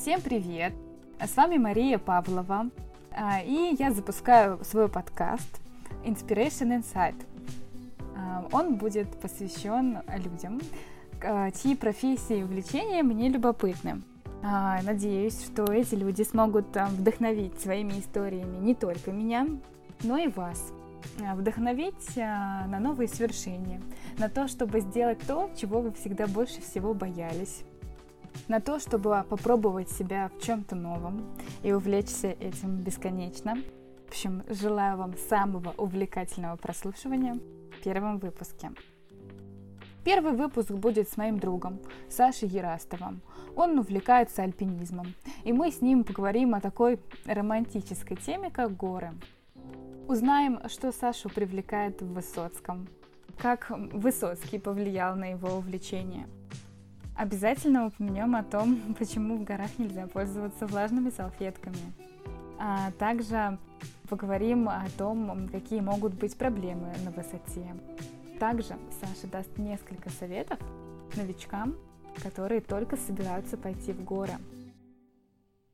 Всем привет! С вами Мария Павлова, а, и я запускаю свой подкаст Inspiration Insight. А, он будет посвящен людям, а, чьи профессии и увлечения мне любопытны. Надеюсь, что эти люди смогут вдохновить своими историями не только меня, но и вас. Вдохновить на новые свершения, на то, чтобы сделать то, чего вы всегда больше всего боялись на то, чтобы попробовать себя в чем-то новом и увлечься этим бесконечно. В общем, желаю вам самого увлекательного прослушивания в первом выпуске. Первый выпуск будет с моим другом Сашей Ерастовым. Он увлекается альпинизмом, и мы с ним поговорим о такой романтической теме, как горы. Узнаем, что Сашу привлекает в Высоцком, как Высоцкий повлиял на его увлечение – Обязательно упомянем о том, почему в горах нельзя пользоваться влажными салфетками. А также поговорим о том, какие могут быть проблемы на высоте. Также Саша даст несколько советов новичкам, которые только собираются пойти в горы.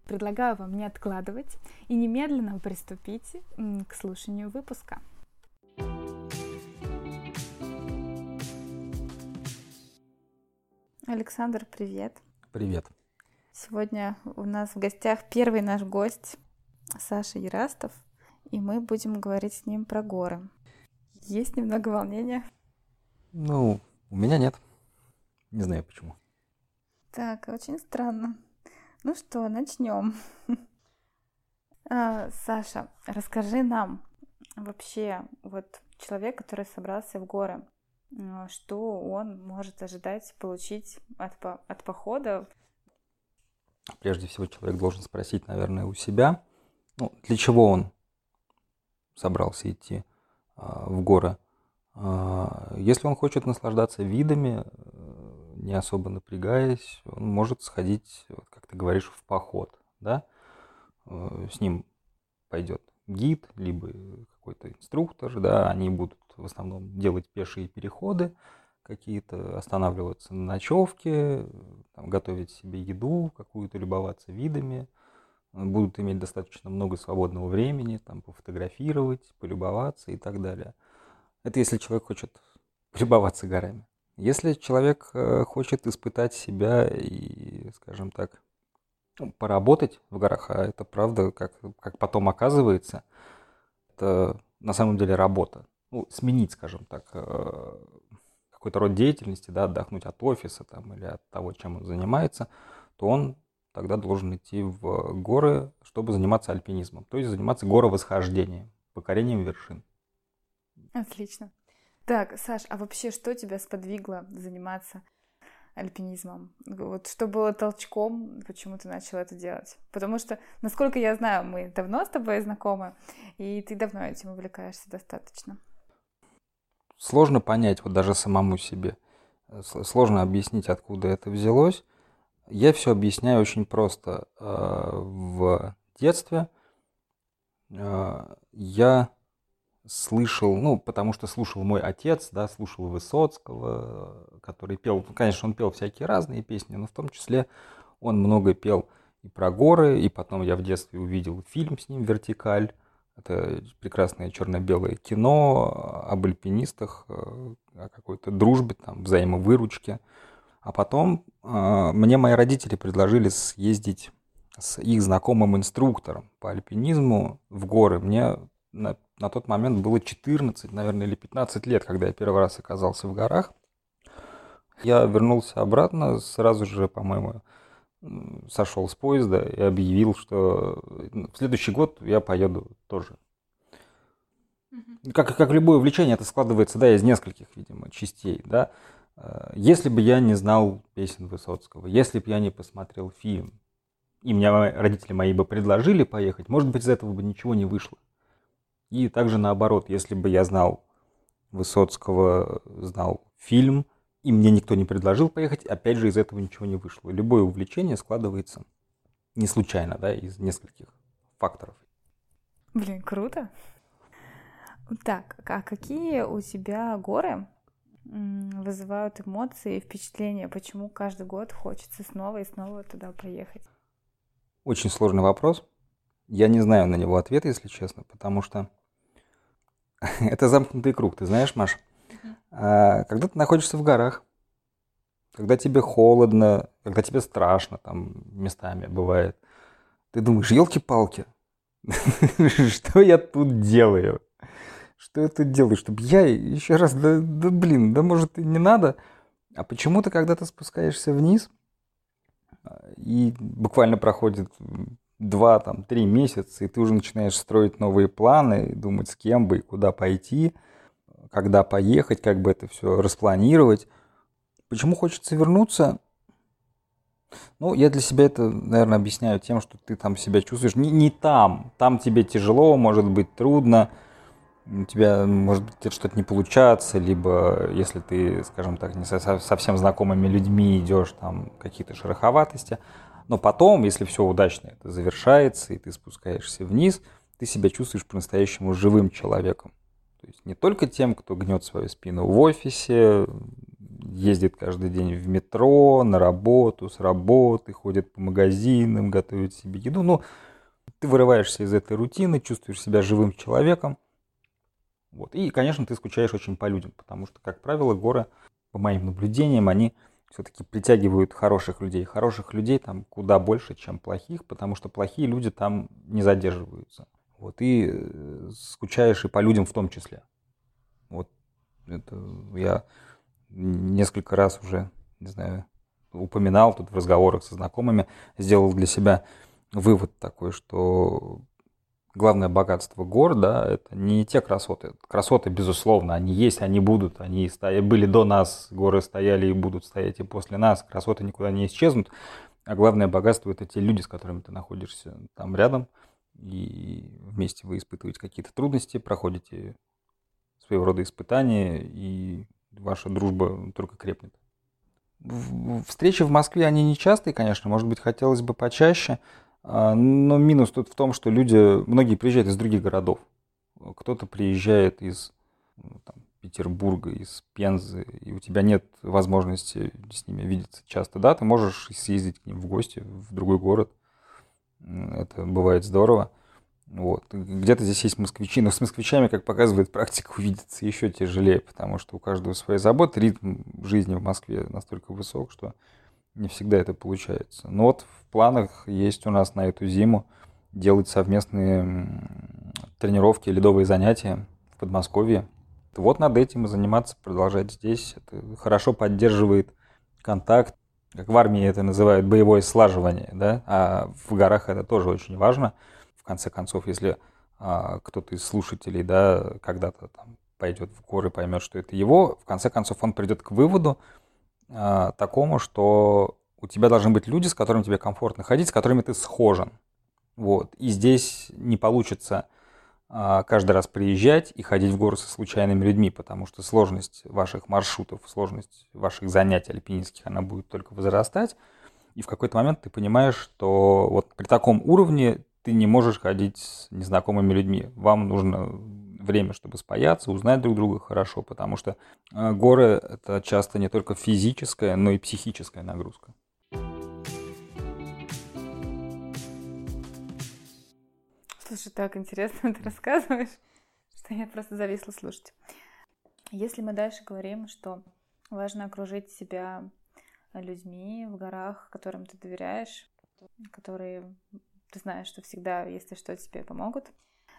Предлагаю вам не откладывать и немедленно приступить к слушанию выпуска. Александр, привет. Привет. Сегодня у нас в гостях первый наш гость Саша Ярастов, и мы будем говорить с ним про горы. Есть немного волнения? Ну, у меня нет. Не знаю почему. Так, очень странно. Ну что, начнем. А, Саша, расскажи нам вообще, вот человек, который собрался в горы, что он может ожидать получить от, от похода. Прежде всего человек должен спросить, наверное, у себя, ну, для чего он собрался идти а, в горы. А, если он хочет наслаждаться видами, э, не особо напрягаясь, он может сходить, как ты говоришь, в поход, да? Э, с ним пойдет гид, либо какой-то инструктор, да, они будут в основном делать пешие переходы, какие-то останавливаться на ночевке, там, готовить себе еду, какую-то любоваться видами, будут иметь достаточно много свободного времени, там, пофотографировать, полюбоваться и так далее. Это если человек хочет полюбоваться горами. Если человек э, хочет испытать себя и, скажем так, поработать в горах, а это правда, как, как потом оказывается, это на самом деле работа ну, сменить, скажем так, э, какой-то род деятельности, да, отдохнуть от офиса там, или от того, чем он занимается, то он тогда должен идти в горы, чтобы заниматься альпинизмом, то есть заниматься горовосхождением, покорением вершин. Отлично. Так, Саш, а вообще что тебя сподвигло заниматься альпинизмом? Вот что было толчком, почему ты начал это делать? Потому что, насколько я знаю, мы давно с тобой знакомы, и ты давно этим увлекаешься достаточно сложно понять вот даже самому себе. Сложно объяснить, откуда это взялось. Я все объясняю очень просто. Э, в детстве э, я слышал, ну, потому что слушал мой отец, да, слушал Высоцкого, который пел, конечно, он пел всякие разные песни, но в том числе он много пел и про горы, и потом я в детстве увидел фильм с ним «Вертикаль», это прекрасное черно-белое кино об альпинистах, э, о какой-то дружбе, там, взаимовыручке. А потом э, мне мои родители предложили съездить с их знакомым инструктором по альпинизму в горы. Мне на, на тот момент было 14, наверное, или 15 лет, когда я первый раз оказался в горах. Я вернулся обратно, сразу же, по-моему, сошел с поезда и объявил, что ну, в следующий год я поеду тоже. Как, как любое увлечение, это складывается да, из нескольких, видимо, частей. Да? Э, если бы я не знал песен Высоцкого, если бы я не посмотрел фильм, и мне родители мои бы предложили поехать, может быть, из этого бы ничего не вышло. И также наоборот, если бы я знал Высоцкого, знал фильм, и мне никто не предложил поехать, опять же из этого ничего не вышло. Любое увлечение складывается не случайно, да, из нескольких факторов. Блин, круто. Так, а какие у тебя горы вызывают эмоции и впечатления? Почему каждый год хочется снова и снова туда поехать? очень сложный вопрос. Я не знаю на него ответа, если честно, потому что это замкнутый круг. Ты знаешь, Маш, а, когда ты находишься в горах, когда тебе холодно, когда тебе страшно, там местами бывает, ты думаешь, елки-палки, что я тут делаю? Что я тут делаю? Чтобы я еще раз, да, да блин, да может и не надо. А почему ты, когда ты спускаешься вниз, и буквально проходит два, там, три месяца, и ты уже начинаешь строить новые планы, думать, с кем бы и куда пойти, когда поехать, как бы это все распланировать. Почему хочется вернуться? Ну, я для себя это, наверное, объясняю тем, что ты там себя чувствуешь не, не там. Там тебе тяжело, может быть, трудно, у тебя может быть что-то не получаться, либо если ты, скажем так, не со, совсем знакомыми людьми идешь, там какие-то шероховатости. Но потом, если все удачно это завершается, и ты спускаешься вниз, ты себя чувствуешь по-настоящему живым человеком. То есть не только тем, кто гнет свою спину в офисе, ездит каждый день в метро, на работу, с работы, ходит по магазинам, готовит себе еду. Ну, ты вырываешься из этой рутины, чувствуешь себя живым человеком. Вот. И, конечно, ты скучаешь очень по людям, потому что, как правило, горы, по моим наблюдениям, они все-таки притягивают хороших людей. Хороших людей там куда больше, чем плохих, потому что плохие люди там не задерживаются. Вот. И э, скучаешь и по людям в том числе. Вот это я несколько раз уже, не знаю, упоминал тут в разговорах со знакомыми, сделал для себя вывод такой, что главное богатство гор, да, это не те красоты. Красоты, безусловно, они есть, они будут, они стоя, были до нас, горы стояли и будут стоять и после нас, красоты никуда не исчезнут. А главное богатство это те люди, с которыми ты находишься там рядом, и вместе вы испытываете какие-то трудности, проходите своего рода испытания, и ваша дружба только крепнет. Встречи в Москве, они нечастые, конечно, может быть, хотелось бы почаще, но минус тут в том, что люди, многие приезжают из других городов. Кто-то приезжает из ну, там, Петербурга, из Пензы, и у тебя нет возможности с ними видеться часто. Да, ты можешь съездить к ним в гости в другой город. Это бывает здорово. Вот. Где-то здесь есть москвичи, но с москвичами, как показывает практика, увидеться еще тяжелее, потому что у каждого свои заботы, ритм жизни в Москве настолько высок, что не всегда это получается. Но вот в планах есть у нас на эту зиму делать совместные тренировки, ледовые занятия в Подмосковье. Вот над этим и заниматься, продолжать здесь. Это хорошо поддерживает контакт. Как в армии это называют боевое слаживание, да? а в горах это тоже очень важно. В конце концов, если а, кто-то из слушателей да, когда-то там пойдет в горы, поймет, что это его, в конце концов он придет к выводу, а, такому, что у тебя должны быть люди, с которыми тебе комфортно ходить, с которыми ты схожен. Вот. И здесь не получится а, каждый раз приезжать и ходить в горы со случайными людьми, потому что сложность ваших маршрутов, сложность ваших занятий альпинистских, она будет только возрастать. И в какой-то момент ты понимаешь, что вот при таком уровне ты не можешь ходить с незнакомыми людьми. Вам нужно время, чтобы спаяться, узнать друг друга хорошо, потому что э, горы — это часто не только физическая, но и психическая нагрузка. Слушай, так интересно ты рассказываешь, что я просто зависла слушать. Если мы дальше говорим, что важно окружить себя людьми в горах, которым ты доверяешь, которые ты знаешь, что всегда, если что, тебе помогут,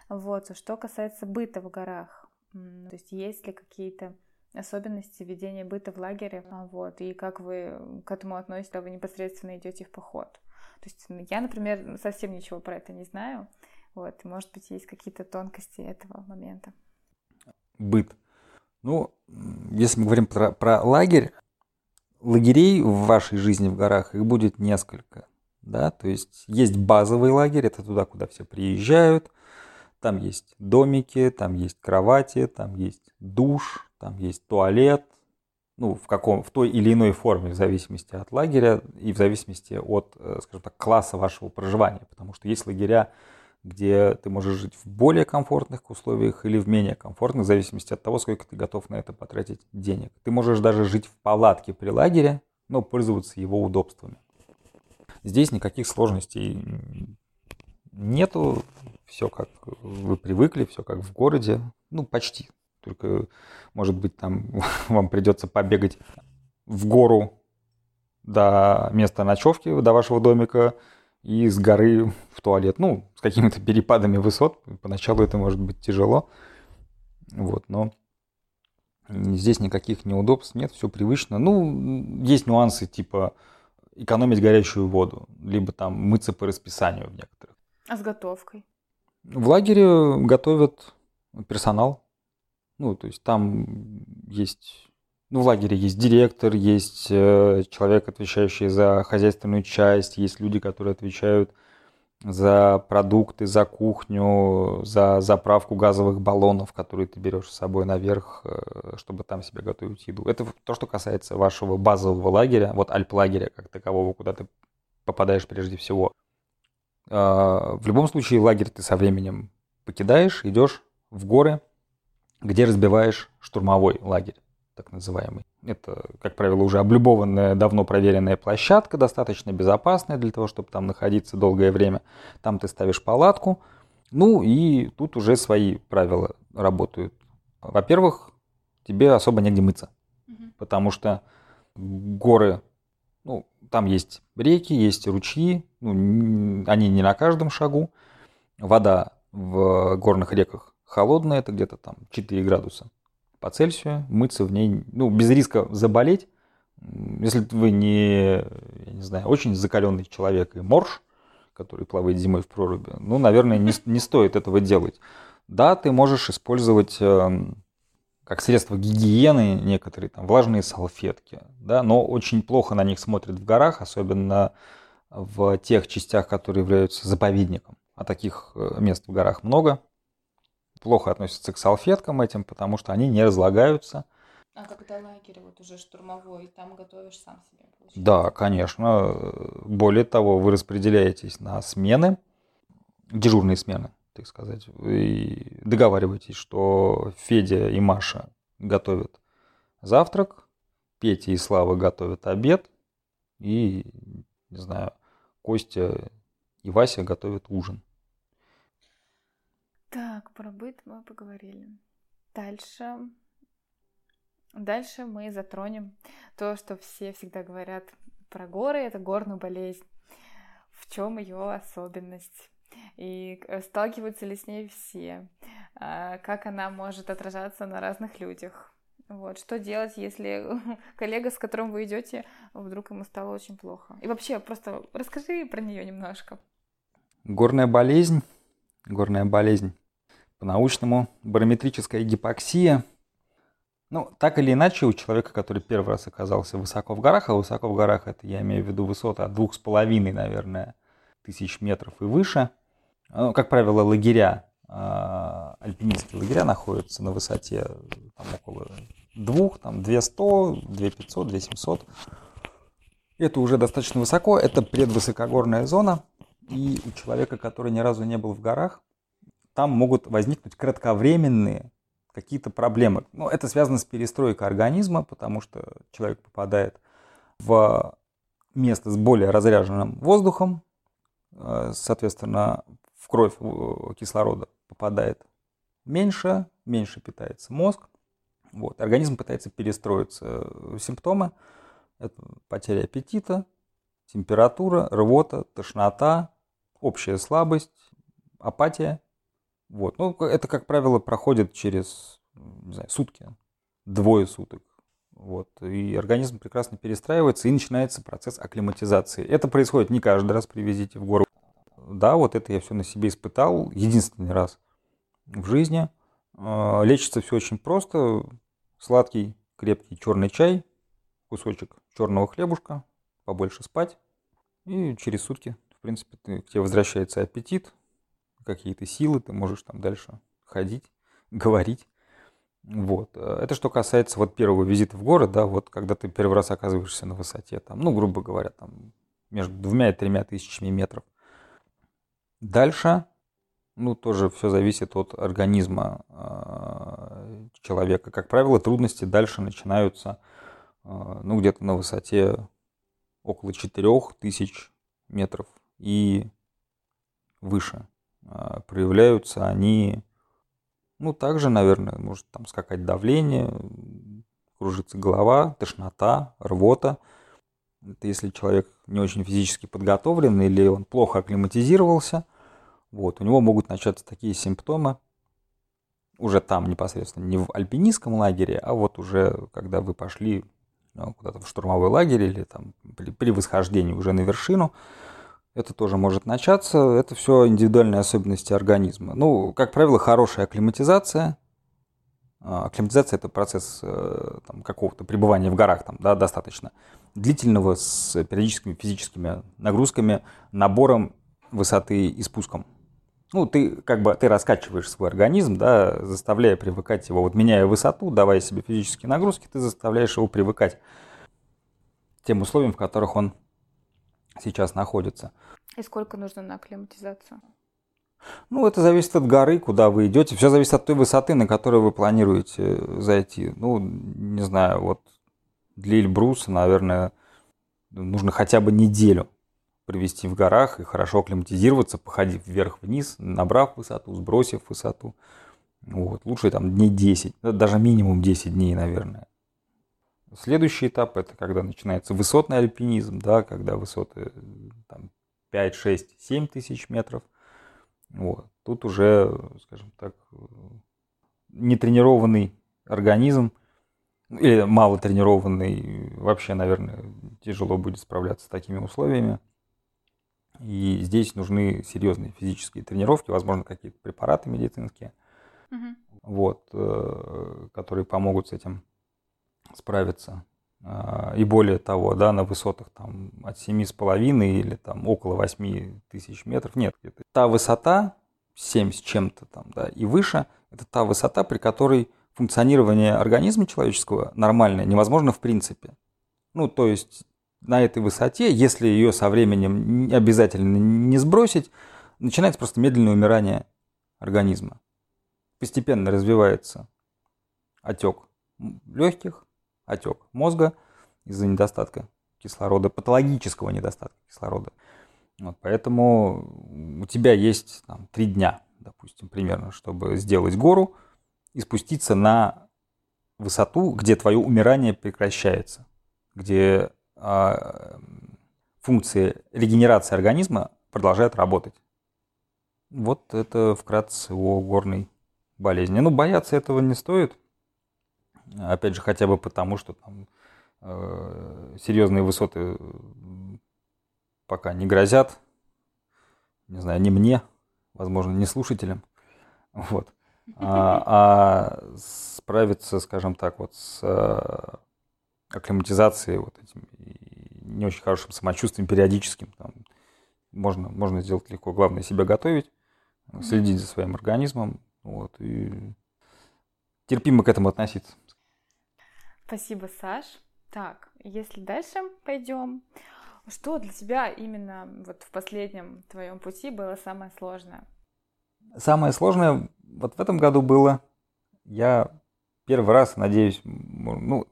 вот. Что касается быта в горах, то есть есть ли какие-то особенности ведения быта в лагере, а, вот, и как вы к этому относитесь, когда вы непосредственно идете в поход. То есть я, например, совсем ничего про это не знаю, вот, может быть, есть какие-то тонкости этого момента. Быт. Ну, если мы говорим про, про лагерь, лагерей в вашей жизни в горах, их будет несколько, да, то есть есть базовый лагерь, это туда, куда все приезжают, там есть домики, там есть кровати, там есть душ, там есть туалет, ну, в, каком, в той или иной форме, в зависимости от лагеря и в зависимости от, э, скажем так, класса вашего проживания. Потому что есть лагеря, где ты можешь жить в более комфортных условиях или в менее комфортных, в зависимости от того, сколько ты готов на это потратить денег. Ты можешь даже жить в палатке при лагере, но пользоваться его удобствами. Здесь никаких сложностей нету, все как вы привыкли, все как в городе, ну почти. Только, может быть, там вам придется побегать в гору до места ночевки, до вашего домика, и с горы в туалет. Ну, с какими-то перепадами высот. Поначалу это может быть тяжело. Вот, но здесь никаких неудобств нет, все привычно. Ну, есть нюансы типа экономить горячую воду, либо там мыться по расписанию в некоторых. А с готовкой? В лагере готовят персонал. Ну, то есть там есть ну, в лагере есть директор, есть э, человек, отвечающий за хозяйственную часть, есть люди, которые отвечают за продукты, за кухню, за заправку газовых баллонов, которые ты берешь с собой наверх, э, чтобы там себе готовить еду. Это то, что касается вашего базового лагеря, вот альп-лагеря как такового, куда ты попадаешь прежде всего. А, в любом случае лагерь ты со временем покидаешь, идешь в горы, где разбиваешь штурмовой лагерь так называемый. Это, как правило, уже облюбованная, давно проверенная площадка, достаточно безопасная для того, чтобы там находиться долгое время. Там ты ставишь палатку. Ну и тут уже свои правила работают. Во-первых, тебе особо негде мыться, угу. потому что горы, там есть реки, есть ручьи, ну, они не на каждом шагу. Вода в горных реках холодная, это где-то там 4 градуса по Цельсию, мыться в ней, ну, без риска заболеть. Если вы не, я не знаю, очень закаленный человек и морж, который плавает зимой в проруби, ну, наверное, не, не стоит этого делать. Да, ты можешь использовать э, как средство гигиены некоторые там влажные салфетки, да, но очень плохо на них смотрят в горах, особенно в тех частях, которые являются заповедником. А таких э, мест в горах много плохо относятся к салфеткам этим, потому что они не разлагаются. А когда лагерь вот уже штурмовой, там готовишь сам себе? Получается? Да, конечно. Более того, вы распределяетесь на смены, дежурные смены, так сказать, и договариваетесь, что Федя и Маша готовят завтрак, Петя и Слава готовят обед, и, не знаю, Костя и Вася готовят ужин. Так, про быт мы поговорили. Дальше. Дальше мы затронем то, что все всегда говорят про горы, это горную болезнь. В чем ее особенность? И сталкиваются ли с ней все? А, как она может отражаться на разных людях? Вот, что делать, если коллега, с которым вы идете, вдруг ему стало очень плохо? И вообще, просто расскажи про нее немножко. Горная болезнь горная болезнь. По-научному барометрическая гипоксия. Ну, так или иначе, у человека, который первый раз оказался высоко в горах, а высоко в горах это я имею в виду высота от двух с половиной, наверное, тысяч метров и выше. Ну, как правило, лагеря, э, альпинистские лагеря находятся на высоте там, около двух, там, 200, 2500, 2700. Это уже достаточно высоко, это предвысокогорная зона, и у человека, который ни разу не был в горах, там могут возникнуть кратковременные какие-то проблемы. Ну, это связано с перестройкой организма, потому что человек попадает в место с более разряженным воздухом, э, соответственно, в кровь кислорода попадает меньше, меньше питается мозг. Вот. Организм пытается перестроиться. Симптомы – это потеря аппетита, температура, рвота, тошнота, общая слабость, апатия. Вот. Ну, это, как правило, проходит через не знаю, сутки, двое суток. Вот. И организм прекрасно перестраивается, и начинается процесс акклиматизации. Это происходит не каждый раз при визите в гору. Да, вот это я все на себе испытал единственный раз в жизни. А, лечится все очень просто. Сладкий, крепкий черный чай, кусочек черного хлебушка, побольше спать, и через сутки в принципе, ты, к тебе возвращается аппетит, какие-то силы, ты можешь там дальше ходить, говорить. Вот. Это что касается вот первого визита в город, да, вот когда ты первый раз оказываешься на высоте, там, ну, грубо говоря, там, между двумя и тремя тысячами метров. Дальше, ну, тоже все зависит от организма э, человека. Как правило, трудности дальше начинаются, э, ну, где-то на высоте около 4000 метров и выше. А, проявляются они, ну, также, наверное, может там скакать давление, кружится голова, тошнота, рвота. Это если человек не очень физически подготовлен или он плохо акклиматизировался, вот, у него могут начаться такие симптомы, уже там непосредственно, не в альпинистском лагере, а вот уже когда вы пошли ну, куда-то в штурмовой лагерь или там при, при восхождении уже на вершину, это тоже может начаться. Это все индивидуальные особенности организма. Ну, как правило, хорошая акклиматизация. А, акклиматизация – это процесс э, там, какого-то пребывания в горах там, да, достаточно длительного с периодическими физическими нагрузками, набором высоты и спуском. Ну, ты как бы ты раскачиваешь свой организм, да, заставляя привыкать его. Вот меняя высоту, давая себе физические нагрузки, ты заставляешь его привыкать к тем условиям, в которых он сейчас находится. И сколько нужно на акклиматизацию? Ну, это зависит от горы, куда вы идете. Все зависит от той высоты, на которую вы планируете зайти. Ну, не знаю, вот для Эльбруса, наверное, нужно хотя бы неделю провести в горах и хорошо акклиматизироваться, походив вверх-вниз, набрав высоту, сбросив высоту. Вот. Лучше там дней 10, даже минимум 10 дней, наверное. Следующий этап это когда начинается высотный альпинизм, да, когда высоты там, 5, 6, 7 тысяч метров. Вот. Тут уже, скажем так, нетренированный организм или мало тренированный, вообще, наверное, тяжело будет справляться с такими условиями. И здесь нужны серьезные физические тренировки, возможно, какие-то препараты медицинские, угу. вот, э, которые помогут с этим справиться. А, и более того, да, на высотах там от 7,5 или там около 8 тысяч метров, нет, это та высота, 7 с чем-то там, да, и выше, это та высота, при которой функционирование организма человеческого нормальное невозможно в принципе. Ну, то есть на этой высоте, если ее со временем обязательно не сбросить, начинается просто медленное умирание организма. Постепенно развивается отек легких, отек мозга из-за недостатка кислорода, патологического недостатка кислорода. Вот, поэтому у тебя есть там, три дня, допустим, примерно, чтобы сделать гору и спуститься на высоту, где твое умирание прекращается, где а, функции регенерации организма продолжают работать. Вот это вкратце о горной болезни. Ну, бояться этого не стоит. Опять же, хотя бы потому, что там э, серьезные высоты пока не грозят. Не знаю, не мне, возможно, не слушателям. Вот. А, а справиться, скажем так, вот с э, акклиматизацией, вот этим не очень хорошим самочувствием периодическим, там, можно, можно сделать легко. Главное себя готовить, следить за своим организмом, вот, и терпимо к этому относиться. Спасибо, Саш. Так, если дальше пойдем, что для тебя именно вот в последнем твоем пути было самое сложное? Самое сложное вот в этом году было, я первый раз, надеюсь, ну,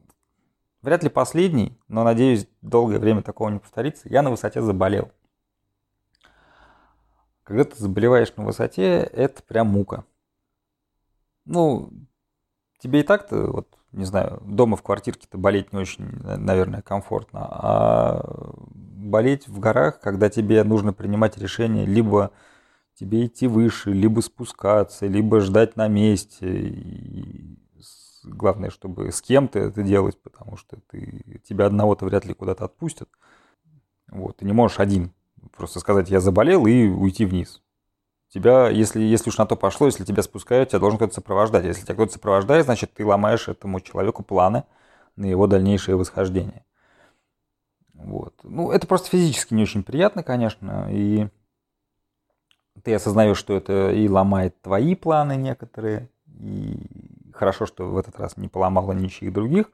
вряд ли последний, но, надеюсь, долгое время такого не повторится, я на высоте заболел. Когда ты заболеваешь на высоте, это прям мука. Ну, тебе и так-то вот не знаю, дома в квартирке-то болеть не очень, наверное, комфортно, а болеть в горах, когда тебе нужно принимать решение, либо тебе идти выше, либо спускаться, либо ждать на месте. И главное, чтобы с кем-то это делать, потому что ты, тебя одного-то вряд ли куда-то отпустят. Вот, ты не можешь один просто сказать, я заболел и уйти вниз тебя, если, если уж на то пошло, если тебя спускают, тебя должен кто-то сопровождать. Если тебя кто-то сопровождает, значит, ты ломаешь этому человеку планы на его дальнейшее восхождение. Вот. Ну, это просто физически не очень приятно, конечно, и ты осознаешь, что это и ломает твои планы некоторые, и хорошо, что в этот раз не поломало ничьих других.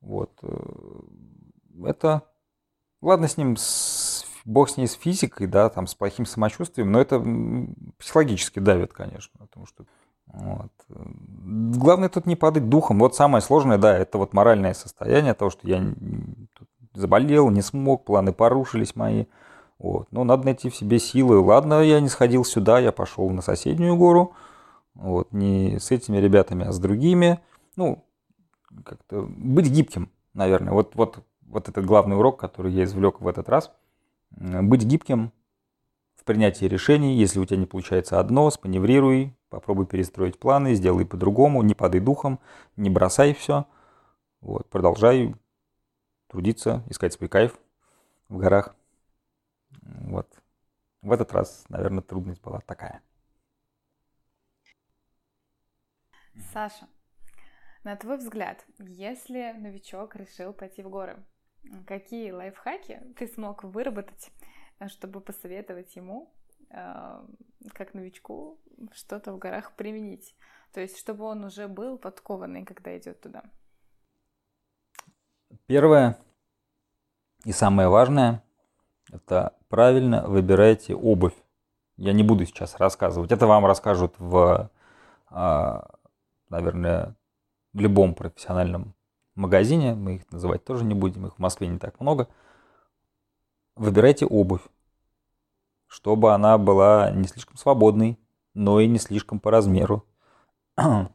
Вот. Э, это... Ладно с ним, с бог с ней с физикой, да, там, с плохим самочувствием, но это психологически давит, конечно, потому что вот. Главное тут не падать духом. Вот самое сложное, да, это вот моральное состояние того, что я заболел, не смог, планы порушились мои. Вот. Но надо найти в себе силы. Ладно, я не сходил сюда, я пошел на соседнюю гору. Вот. Не с этими ребятами, а с другими. Ну, как-то быть гибким, наверное. Вот, вот, вот этот главный урок, который я извлек в этот раз. Быть гибким в принятии решений. Если у тебя не получается одно, спаневрируй, попробуй перестроить планы, сделай по-другому, не падай духом, не бросай все. Вот, продолжай трудиться, искать свой кайф в горах. Вот. В этот раз, наверное, трудность была такая. Саша, на твой взгляд, если новичок решил пойти в горы, какие лайфхаки ты смог выработать, чтобы посоветовать ему, э, как новичку, что-то в горах применить? То есть, чтобы он уже был подкованный, когда идет туда. Первое и самое важное – это правильно выбирайте обувь. Я не буду сейчас рассказывать. Это вам расскажут в, а, наверное, любом профессиональном магазине. Мы их называть тоже не будем, их в Москве не так много. Выбирайте обувь, чтобы она была не слишком свободной, но и не слишком по размеру.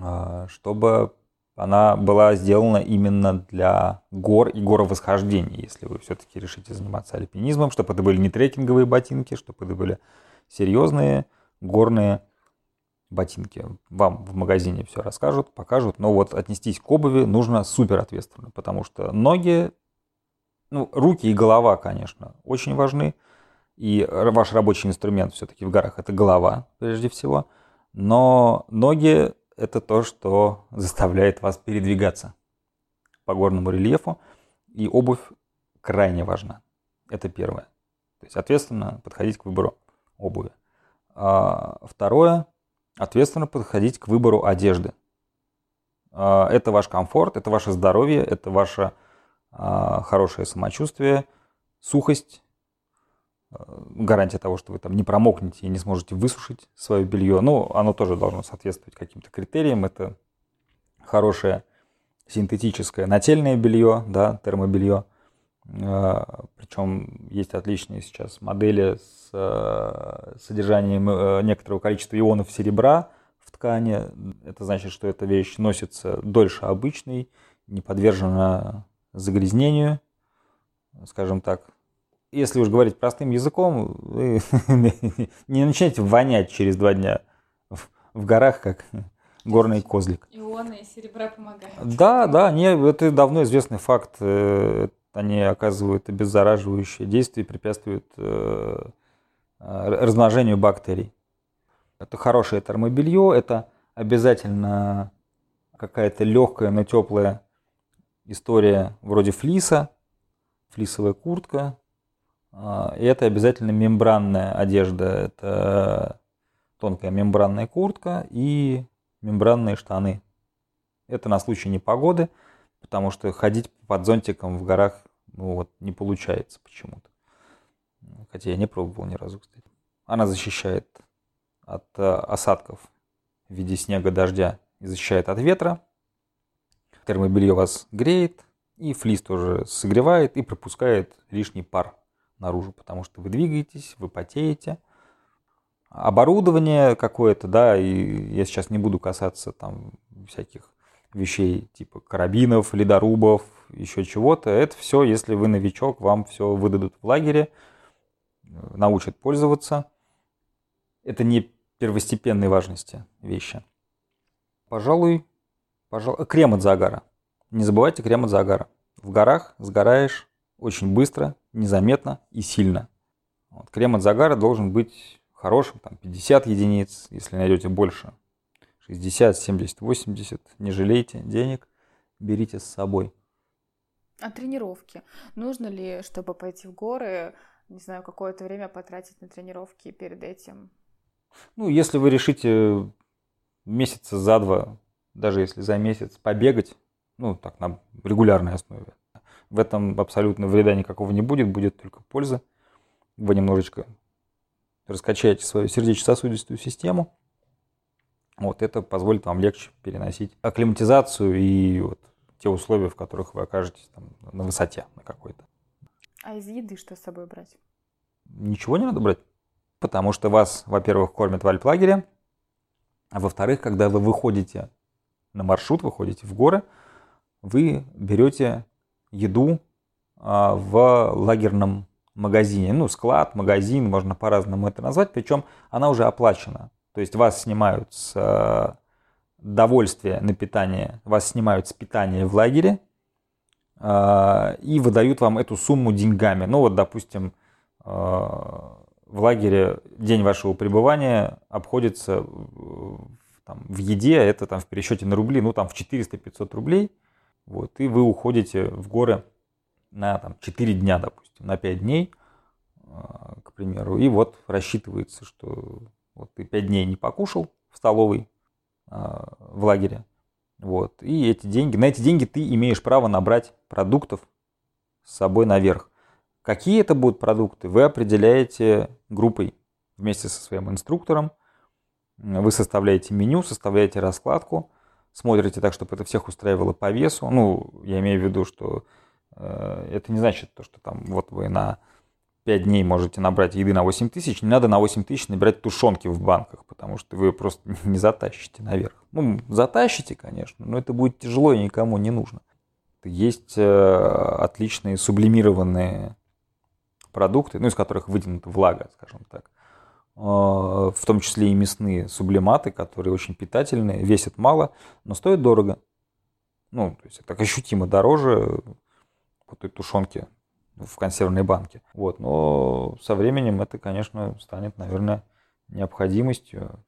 А, чтобы она была сделана именно для гор и горовосхождений, если вы все-таки решите заниматься альпинизмом, чтобы это были не трекинговые ботинки, чтобы это были серьезные горные ботинки. Вам в магазине все расскажут, покажут, но вот отнестись к обуви нужно супер ответственно, потому что ноги, ну, руки и голова, конечно, очень важны, и ваш рабочий инструмент все-таки в горах это голова прежде всего, но ноги это то, что заставляет вас передвигаться по горному рельефу. И обувь крайне важна. Это первое. То есть ответственно подходить к выбору обуви. А второе, ответственно подходить к выбору одежды. А, это ваш комфорт, это ваше здоровье, это ваше а, хорошее самочувствие, сухость гарантия того, что вы там не промокнете и не сможете высушить свое белье. Ну, оно тоже должно соответствовать каким-то критериям. Это хорошее синтетическое нательное белье, да, термобелье. Э, Причем есть отличные сейчас модели с э, содержанием некоторого количества ионов серебра в ткани. Это значит, что эта вещь носится дольше обычной, не подвержена загрязнению, скажем так, если уж говорить простым языком, вы не начинайте вонять через два дня в горах, как горный козлик. Ионы и серебра помогают. Да, да, они, это давно известный факт. Э, они оказывают обеззараживающее действие препятствуют э, размножению бактерий. Это хорошее термобелье, это обязательно какая-то легкая, но теплая история вроде флиса, флисовая куртка, и это обязательно мембранная одежда. Это тонкая мембранная куртка и мембранные штаны. Это на случай непогоды, потому что ходить под зонтиком в горах ну, вот, не получается почему-то. Хотя я не пробовал ни разу, кстати. Она защищает от э, осадков в виде снега, дождя и защищает от ветра. Термобелье вас греет, и флис тоже согревает и пропускает лишний пар наружу, потому что вы двигаетесь, вы потеете. Оборудование какое-то, да, и я сейчас не буду касаться там всяких вещей типа карабинов, ледорубов, еще чего-то. Это все, если вы новичок, вам все выдадут в лагере, научат пользоваться. Это не первостепенной важности вещи. Пожалуй, пожалуй, крем от загара. Не забывайте крем от загара. В горах сгораешь очень быстро, незаметно и сильно. Вот. Крем от загара должен быть хорошим, там 50 единиц, если найдете больше. 60, 70, 80, не жалейте денег, берите с собой. А тренировки? Нужно ли, чтобы пойти в горы, не знаю, какое-то время потратить на тренировки перед этим? Ну, если вы решите месяца за два, даже если за месяц побегать, ну, так, на регулярной основе, в этом абсолютно вреда никакого не будет, будет только польза. Вы немножечко раскачаете свою сердечно-сосудистую систему. Вот это позволит вам легче переносить акклиматизацию и вот те условия, в которых вы окажетесь там, на высоте на какой-то. А из еды что с собой брать? Ничего не надо брать, потому что вас, во-первых, кормят в альплагере, а во-вторых, когда вы выходите на маршрут, выходите в горы, вы берете еду а, в лагерном магазине. Ну, склад, магазин, можно по-разному это назвать, причем она уже оплачена. То есть вас снимают с э, довольствия на питание, вас снимают с питания в лагере э, и выдают вам эту сумму деньгами. Ну вот, допустим, э, в лагере день вашего пребывания обходится там, в еде, это там в пересчете на рубли, ну там в 400-500 рублей. Вот, и вы уходите в горы на там, 4 дня, допустим, на 5 дней, к примеру. И вот рассчитывается, что вот ты пять дней не покушал в столовой а, в лагере. Вот. И эти деньги, на эти деньги ты имеешь право набрать продуктов с собой наверх. Какие это будут продукты, вы определяете группой вместе со своим инструктором. Вы составляете меню, составляете раскладку, смотрите так, чтобы это всех устраивало по весу. Ну, я имею в виду, что э, это не значит то, что там вот вы на 5 дней можете набрать еды на 8 тысяч, не надо на 8 тысяч набирать тушенки в банках, потому что вы просто не затащите наверх. Ну, затащите, конечно, но это будет тяжело и никому не нужно. Есть э, отличные сублимированные продукты, ну, из которых вытянута влага, скажем так. Э, в том числе и мясные сублиматы, которые очень питательные, весят мало, но стоят дорого. Ну, то есть это ощутимо дороже вот той тушенки в консервной банке. Вот. Но со временем это, конечно, станет, наверное, необходимостью.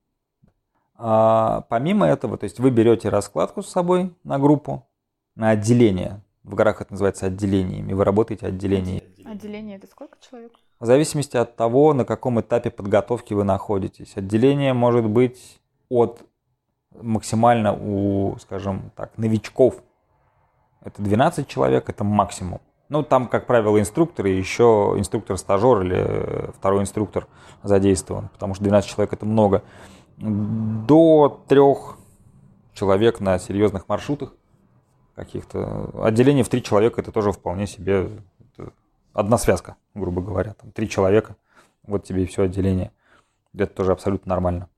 А помимо этого, то есть вы берете раскладку с собой на группу, на отделение. В горах это называется отделениями. Вы работаете отделение. Отделение это сколько человек? В зависимости от того, на каком этапе подготовки вы находитесь. Отделение может быть от максимально у, скажем так, новичков. Это 12 человек, это максимум. Ну, там, как правило, инструкторы, еще инструктор-стажер или э, второй инструктор задействован, потому что 12 человек это много. До трех человек на серьезных маршрутах каких-то. Отделение в три человека это тоже вполне себе одна связка, грубо говоря. Там три человека, вот тебе и все отделение. Это тоже абсолютно нормально.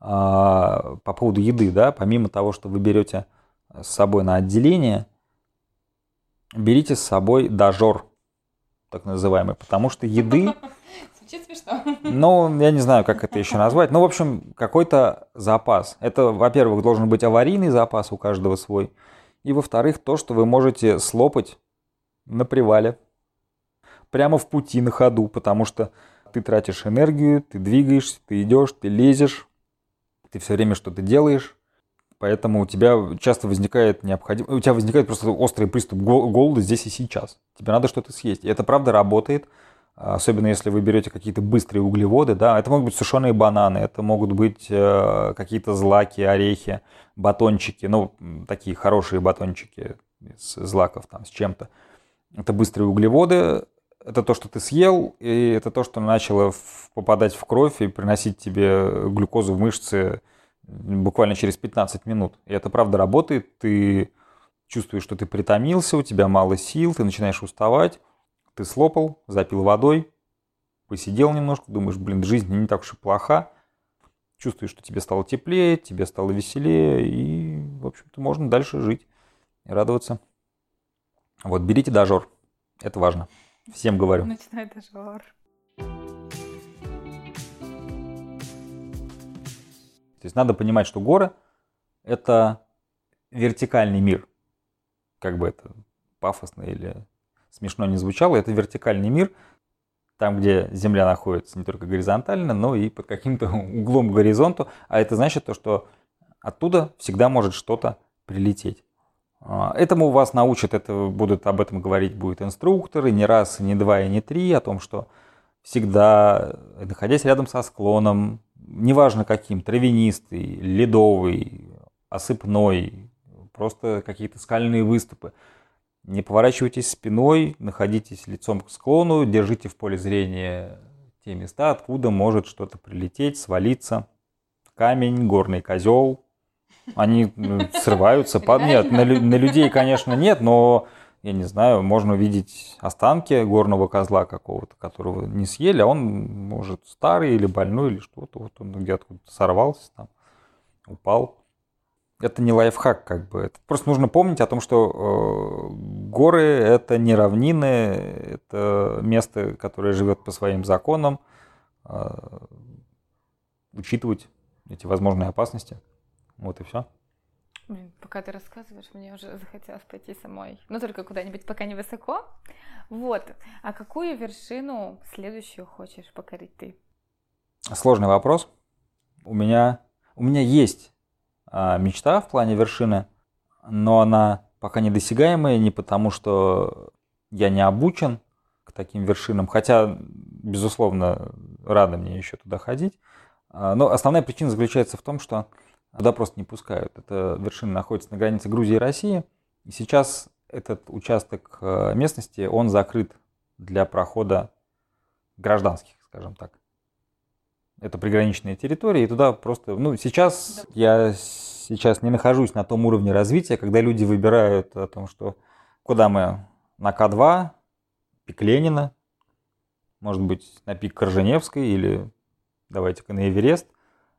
А, по поводу еды, да, помимо того, что вы берете с собой на отделение – берите с собой дожор, так называемый, потому что еды... Звучит смешно. Ну, я не знаю, как это еще назвать. Ну, в общем, какой-то запас. Это, во-первых, должен быть аварийный запас у каждого свой. И, во-вторых, то, что вы можете слопать на привале. Прямо в пути, на ходу, потому что ты тратишь энергию, ты двигаешься, ты идешь, ты лезешь, ты все время что-то делаешь. Поэтому у тебя часто возникает необходимость, у тебя возникает просто острый приступ голода здесь и сейчас. Тебе надо что-то съесть. И это правда работает, особенно если вы берете какие-то быстрые углеводы, да, это могут быть сушеные бананы, это могут быть э, какие-то злаки, орехи, батончики, ну, такие хорошие батончики из злаков там с чем-то. Это быстрые углеводы, это то, что ты съел, и это то, что начало попадать в кровь и приносить тебе глюкозу в мышцы, буквально через 15 минут. И это правда работает. Ты чувствуешь, что ты притомился, у тебя мало сил, ты начинаешь уставать, ты слопал, запил водой, посидел немножко, думаешь, блин, жизнь не так уж и плоха. Чувствуешь, что тебе стало теплее, тебе стало веселее, и, в общем-то, можно дальше жить и радоваться. Вот, берите дожор. Это важно. Всем говорю. Начинай дожор. То есть надо понимать, что горы – это вертикальный мир. Как бы это пафосно или смешно не звучало, это вертикальный мир, там, где Земля находится не только горизонтально, но и под каким-то углом к горизонту. А это значит то, что оттуда всегда может что-то прилететь. А, этому вас научат, это будут об этом говорить будут инструкторы, не раз, не два и не три, о том, что всегда, находясь рядом со склоном, неважно каким, травянистый, ледовый, осыпной, просто какие-то скальные выступы. Не поворачивайтесь спиной, находитесь лицом к склону, держите в поле зрения те места, откуда может что-то прилететь, свалиться. Камень, горный козел. Они ну, срываются, падают. Нет, на, на людей, конечно, нет, но я не знаю, можно увидеть останки горного козла какого-то, которого не съели, а он, может, старый или больной, или что-то, вот он где-то сорвался там, упал. Это не лайфхак, как бы. Это просто нужно помнить о том, что э, горы это не равнины, это место, которое живет по своим законам. Э, учитывать эти возможные опасности. Вот и все. Блин, пока ты рассказываешь, мне уже захотелось пойти самой. Но только куда-нибудь пока не высоко. Вот. А какую вершину следующую хочешь покорить ты? Сложный вопрос. У меня, у меня есть а, мечта в плане вершины, но она пока недосягаемая не потому, что я не обучен к таким вершинам, хотя, безусловно, рада мне еще туда ходить. А, но основная причина заключается в том, что Туда просто не пускают. Эта вершина находится на границе Грузии и России. И сейчас этот участок э, местности, он закрыт для прохода гражданских, скажем так. Это приграничные территории, и туда просто... Ну, сейчас да. я сейчас не нахожусь на том уровне развития, когда люди выбирают о том, что куда мы на К2, пик Ленина, может быть, на пик Корженевской или давайте-ка на Эверест.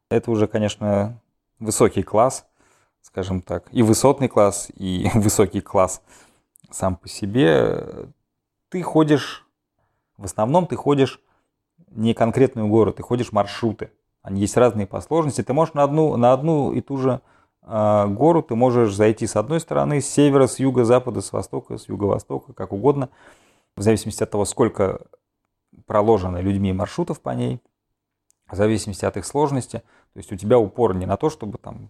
Это уже, конечно, высокий класс, скажем так, и высотный класс, и высокий класс сам по себе, ты ходишь, в основном ты ходишь не конкретную гору, ты ходишь маршруты. Они есть разные по сложности. Ты можешь на одну, на одну и ту же э, гору, ты можешь зайти с одной стороны, с севера, с юга, запада, с востока, с юго-востока, как угодно, в зависимости от того, сколько проложено людьми маршрутов по ней в зависимости от их сложности. То есть у тебя упор не на то, чтобы там...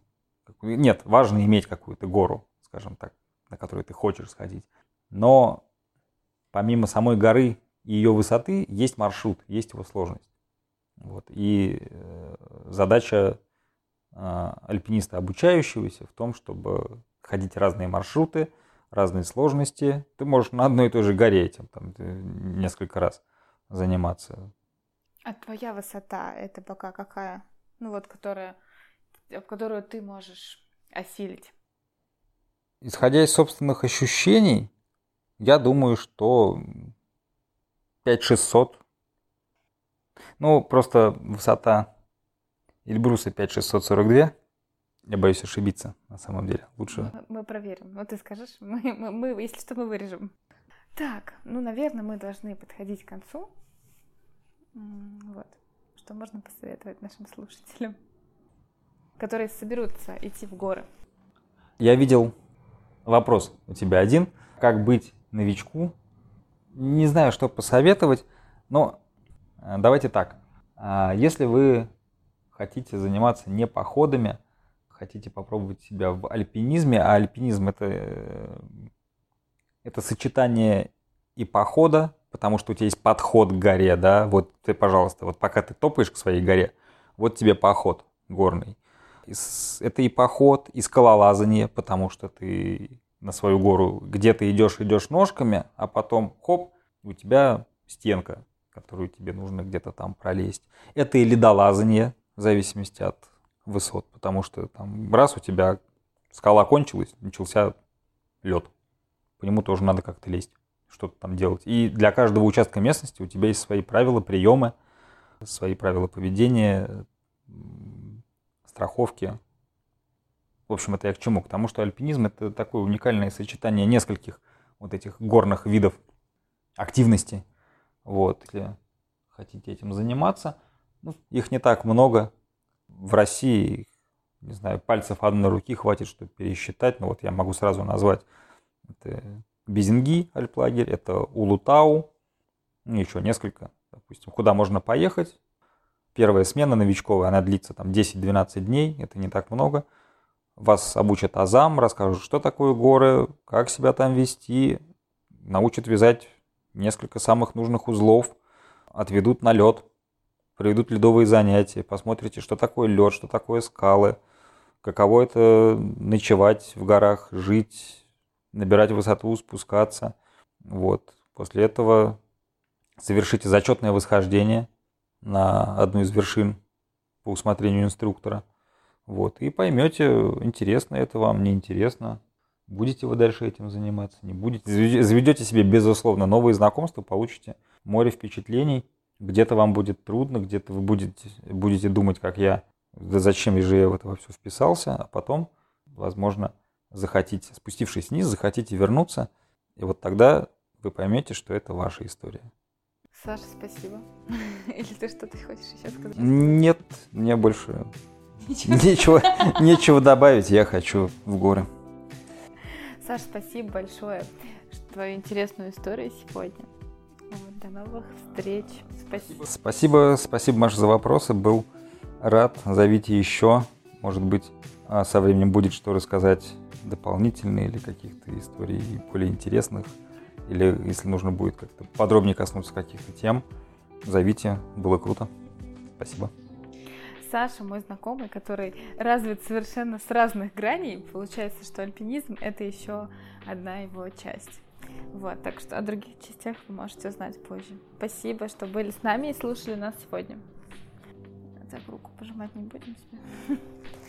Нет, важно иметь какую-то гору, скажем так, на которую ты хочешь сходить. Но помимо самой горы и ее высоты есть маршрут, есть его сложность. Вот. И э, задача э, альпиниста, обучающегося, в том, чтобы ходить разные маршруты, разные сложности. Ты можешь на одной и той же горе этим там, несколько раз заниматься. А твоя высота это пока какая? Ну вот, которая, которую ты можешь осилить. Исходя из собственных ощущений, я думаю, что 5600. Ну, просто высота Эльбруса 5642. Я боюсь ошибиться, на самом деле. Лучше... Мы, проверим. Вот ты скажешь, мы, мы, мы, если что, мы вырежем. Так, ну, наверное, мы должны подходить к концу. Вот. Что можно посоветовать нашим слушателям, которые соберутся идти в горы? Я видел вопрос у тебя один. Как быть новичку? Не знаю, что посоветовать, но э, давайте так. А, если вы хотите заниматься не походами, хотите попробовать себя в альпинизме, а альпинизм это, э, это сочетание и похода, потому что у тебя есть подход к горе, да, вот ты, пожалуйста, вот пока ты топаешь к своей горе, вот тебе поход горный. Это и поход, и скалолазание, потому что ты на свою гору где-то идешь, идешь ножками, а потом хоп, у тебя стенка, которую тебе нужно где-то там пролезть. Это и ледолазание, в зависимости от высот, потому что там раз у тебя скала кончилась, начался лед. По нему тоже надо как-то лезть что-то там делать. И для каждого участка местности у тебя есть свои правила, приемы, свои правила поведения, страховки. В общем, это я к чему? К тому, что альпинизм это такое уникальное сочетание нескольких вот этих горных видов активности. Вот, если хотите этим заниматься, ну, их не так много. В России, не знаю, пальцев одной руки хватит, чтобы пересчитать. Но вот я могу сразу назвать это Безинги альплагерь, это Улутау, ну, еще несколько, допустим, куда можно поехать. Первая смена новичковая, она длится там 10-12 дней, это не так много. Вас обучат азам, расскажут, что такое горы, как себя там вести, научат вязать несколько самых нужных узлов, отведут на лед, проведут ледовые занятия, посмотрите, что такое лед, что такое скалы, каково это ночевать в горах, жить, набирать высоту, спускаться. Вот. После этого совершите зачетное восхождение на одну из вершин по усмотрению инструктора. Вот. И поймете, интересно это вам, неинтересно. Будете вы дальше этим заниматься, не будете. Заведете себе, безусловно, новые знакомства, получите море впечатлений. Где-то вам будет трудно, где-то вы будете, будете думать, как я, да зачем же я в это все вписался, а потом, возможно, захотите, спустившись вниз, захотите вернуться, и вот тогда вы поймете, что это ваша история. Саша, спасибо. Или ты что-то хочешь еще сказать? Нет, мне больше нечего, нечего добавить, я хочу в горы. Саша, спасибо большое за твою интересную историю сегодня. Вот, до новых встреч. Спасибо. Спасибо, спасибо, Маша, за вопросы. Был рад. Зовите еще. Может быть, а, со временем будет что рассказать дополнительные или каких-то историй более интересных. Или если нужно будет как-то подробнее коснуться каких-то тем, зовите. Было круто. Спасибо. Саша, мой знакомый, который развит совершенно с разных граней. Получается, что альпинизм — это еще одна его часть. Вот, так что о других частях вы можете узнать позже. Спасибо, что были с нами и слушали нас сегодня. Так, руку пожимать не будем себе.